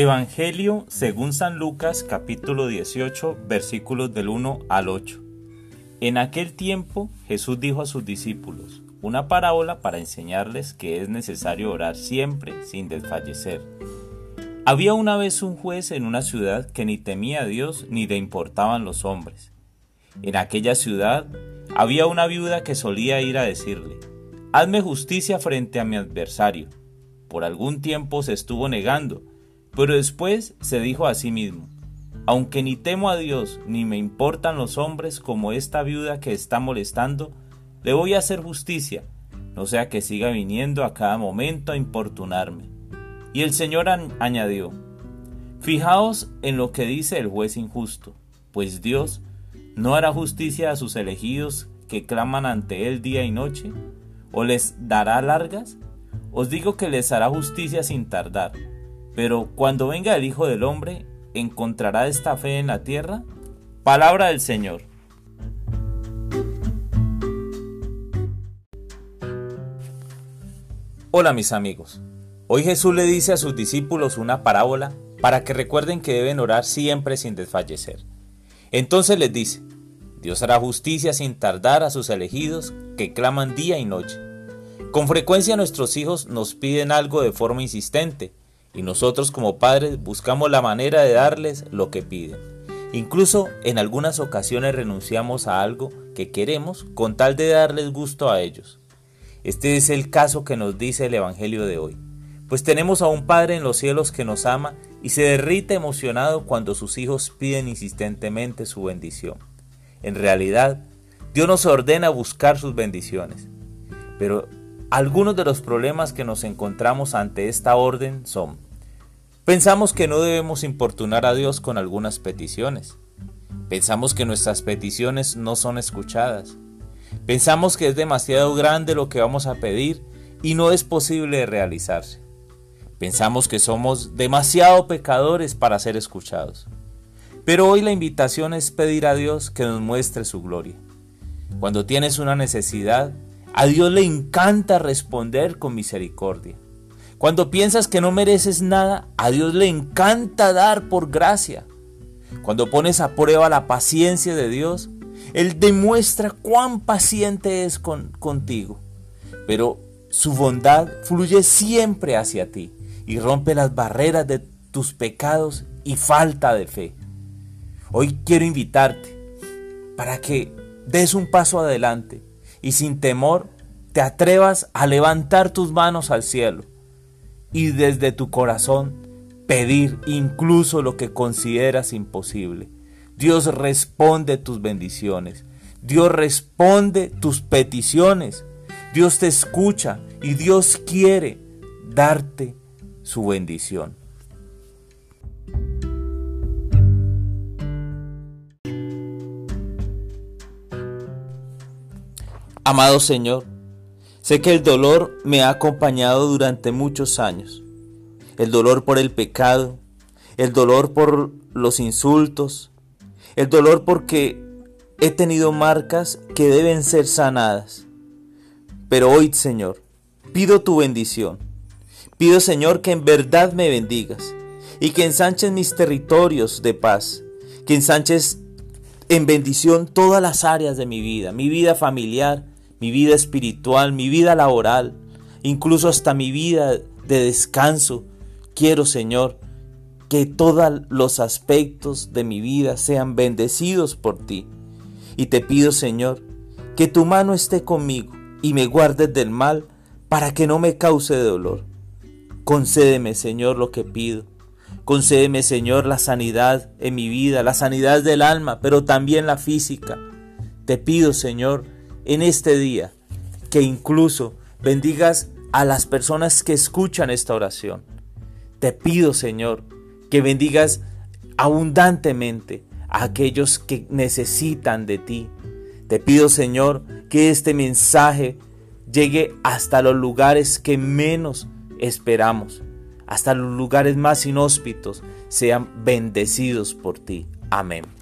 Evangelio según San Lucas capítulo 18 versículos del 1 al 8. En aquel tiempo Jesús dijo a sus discípulos una parábola para enseñarles que es necesario orar siempre sin desfallecer. Había una vez un juez en una ciudad que ni temía a Dios ni le importaban los hombres. En aquella ciudad había una viuda que solía ir a decirle, Hazme justicia frente a mi adversario. Por algún tiempo se estuvo negando, pero después se dijo a sí mismo, aunque ni temo a Dios ni me importan los hombres como esta viuda que está molestando, le voy a hacer justicia, no sea que siga viniendo a cada momento a importunarme. Y el Señor añadió, Fijaos en lo que dice el juez injusto, pues Dios no hará justicia a sus elegidos que claman ante él día y noche, o les dará largas. Os digo que les hará justicia sin tardar. Pero cuando venga el Hijo del Hombre, ¿encontrará esta fe en la tierra? Palabra del Señor. Hola mis amigos. Hoy Jesús le dice a sus discípulos una parábola para que recuerden que deben orar siempre sin desfallecer. Entonces les dice, Dios hará justicia sin tardar a sus elegidos que claman día y noche. Con frecuencia nuestros hijos nos piden algo de forma insistente, y nosotros como padres buscamos la manera de darles lo que piden. Incluso en algunas ocasiones renunciamos a algo que queremos con tal de darles gusto a ellos. Este es el caso que nos dice el Evangelio de hoy, pues tenemos a un Padre en los cielos que nos ama y se derrite emocionado cuando sus hijos piden insistentemente su bendición. En realidad, Dios nos ordena buscar sus bendiciones, pero algunos de los problemas que nos encontramos ante esta orden son, pensamos que no debemos importunar a Dios con algunas peticiones, pensamos que nuestras peticiones no son escuchadas, pensamos que es demasiado grande lo que vamos a pedir y no es posible realizarse, pensamos que somos demasiado pecadores para ser escuchados. Pero hoy la invitación es pedir a Dios que nos muestre su gloria. Cuando tienes una necesidad, a Dios le encanta responder con misericordia. Cuando piensas que no mereces nada, a Dios le encanta dar por gracia. Cuando pones a prueba la paciencia de Dios, Él demuestra cuán paciente es con, contigo. Pero su bondad fluye siempre hacia ti y rompe las barreras de tus pecados y falta de fe. Hoy quiero invitarte para que des un paso adelante y sin temor te atrevas a levantar tus manos al cielo y desde tu corazón pedir incluso lo que consideras imposible. Dios responde tus bendiciones. Dios responde tus peticiones. Dios te escucha y Dios quiere darte su bendición. Amado Señor, sé que el dolor me ha acompañado durante muchos años. El dolor por el pecado, el dolor por los insultos, el dolor porque he tenido marcas que deben ser sanadas. Pero hoy, Señor, pido tu bendición. Pido, Señor, que en verdad me bendigas y que ensanches mis territorios de paz, que ensanches en bendición todas las áreas de mi vida, mi vida familiar, mi vida espiritual, mi vida laboral, incluso hasta mi vida de descanso. Quiero, Señor, que todos los aspectos de mi vida sean bendecidos por ti. Y te pido, Señor, que tu mano esté conmigo y me guardes del mal para que no me cause dolor. Concédeme, Señor, lo que pido. Concédeme, Señor, la sanidad en mi vida, la sanidad del alma, pero también la física. Te pido, Señor, en este día, que incluso bendigas a las personas que escuchan esta oración. Te pido, Señor, que bendigas abundantemente a aquellos que necesitan de ti. Te pido, Señor, que este mensaje llegue hasta los lugares que menos esperamos, hasta los lugares más inhóspitos, sean bendecidos por ti. Amén.